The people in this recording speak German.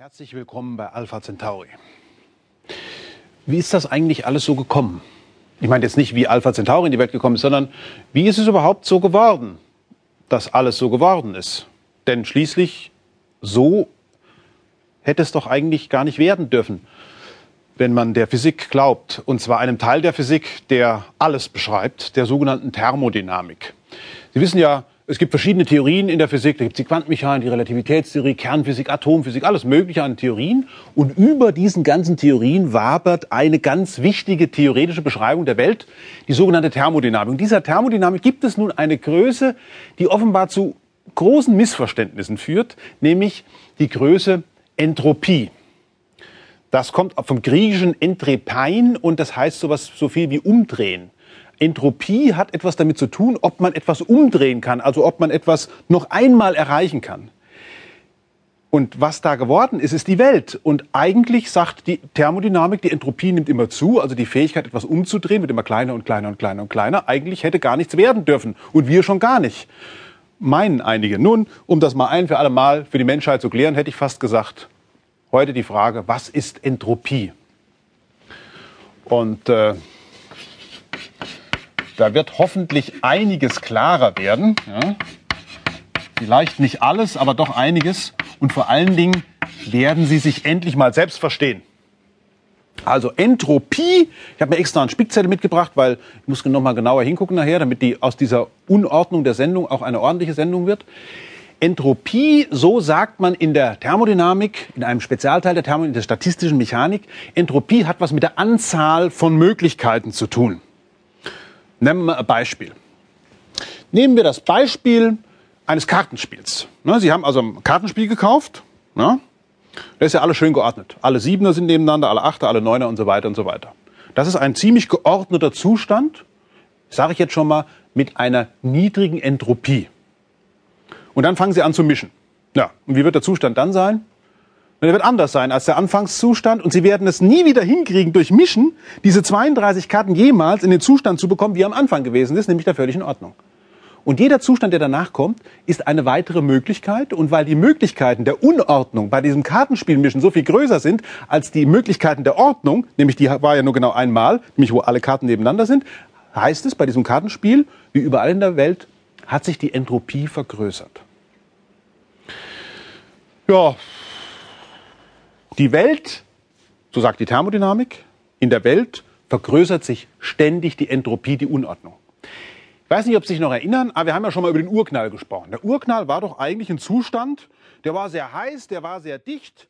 Herzlich willkommen bei Alpha Centauri. Wie ist das eigentlich alles so gekommen? Ich meine jetzt nicht, wie Alpha Centauri in die Welt gekommen ist, sondern wie ist es überhaupt so geworden, dass alles so geworden ist? Denn schließlich so hätte es doch eigentlich gar nicht werden dürfen, wenn man der Physik glaubt. Und zwar einem Teil der Physik, der alles beschreibt, der sogenannten Thermodynamik. Sie wissen ja, es gibt verschiedene Theorien in der Physik. Da gibt es die Quantenmechanik, die Relativitätstheorie, Kernphysik, Atomphysik, alles Mögliche an Theorien. Und über diesen ganzen Theorien wabert eine ganz wichtige theoretische Beschreibung der Welt, die sogenannte Thermodynamik. Und dieser Thermodynamik gibt es nun eine Größe, die offenbar zu großen Missverständnissen führt, nämlich die Größe Entropie. Das kommt vom griechischen Entrepein und das heißt sowas so viel wie umdrehen. Entropie hat etwas damit zu tun, ob man etwas umdrehen kann, also ob man etwas noch einmal erreichen kann. Und was da geworden ist, ist die Welt. Und eigentlich sagt die Thermodynamik, die Entropie nimmt immer zu, also die Fähigkeit, etwas umzudrehen, wird immer kleiner und kleiner und kleiner und kleiner. Eigentlich hätte gar nichts werden dürfen. Und wir schon gar nicht. Meinen einige. Nun, um das mal ein für alle Mal für die Menschheit zu klären, hätte ich fast gesagt, heute die Frage, was ist Entropie? Und äh, da wird hoffentlich einiges klarer werden. Ja. Vielleicht nicht alles, aber doch einiges. Und vor allen Dingen werden Sie sich endlich mal selbst verstehen. Also Entropie, ich habe mir extra einen Spickzettel mitgebracht, weil ich muss noch mal genauer hingucken nachher, damit die aus dieser Unordnung der Sendung auch eine ordentliche Sendung wird. Entropie, so sagt man in der Thermodynamik, in einem Spezialteil der Thermodynamik, der statistischen Mechanik, Entropie hat was mit der Anzahl von Möglichkeiten zu tun. Nehmen wir ein Beispiel. Nehmen wir das Beispiel eines Kartenspiels. Ne, Sie haben also ein Kartenspiel gekauft. Ne? Da ist ja alles schön geordnet. Alle Siebener sind nebeneinander, alle Achter, alle Neuner und so weiter und so weiter. Das ist ein ziemlich geordneter Zustand, sage ich jetzt schon mal, mit einer niedrigen Entropie. Und dann fangen Sie an zu mischen. Ja, und wie wird der Zustand dann sein? Der wird anders sein als der Anfangszustand und Sie werden es nie wieder hinkriegen, durch Mischen diese 32 Karten jemals in den Zustand zu bekommen, wie er am Anfang gewesen ist, nämlich der völligen Ordnung. Und jeder Zustand, der danach kommt, ist eine weitere Möglichkeit. Und weil die Möglichkeiten der Unordnung bei diesem Kartenspielmischen so viel größer sind als die Möglichkeiten der Ordnung, nämlich die war ja nur genau einmal, nämlich wo alle Karten nebeneinander sind, heißt es bei diesem Kartenspiel, wie überall in der Welt, hat sich die Entropie vergrößert. Ja, die Welt, so sagt die Thermodynamik, in der Welt vergrößert sich ständig die Entropie, die Unordnung. Ich weiß nicht, ob Sie sich noch erinnern, aber wir haben ja schon mal über den Urknall gesprochen. Der Urknall war doch eigentlich ein Zustand, der war sehr heiß, der war sehr dicht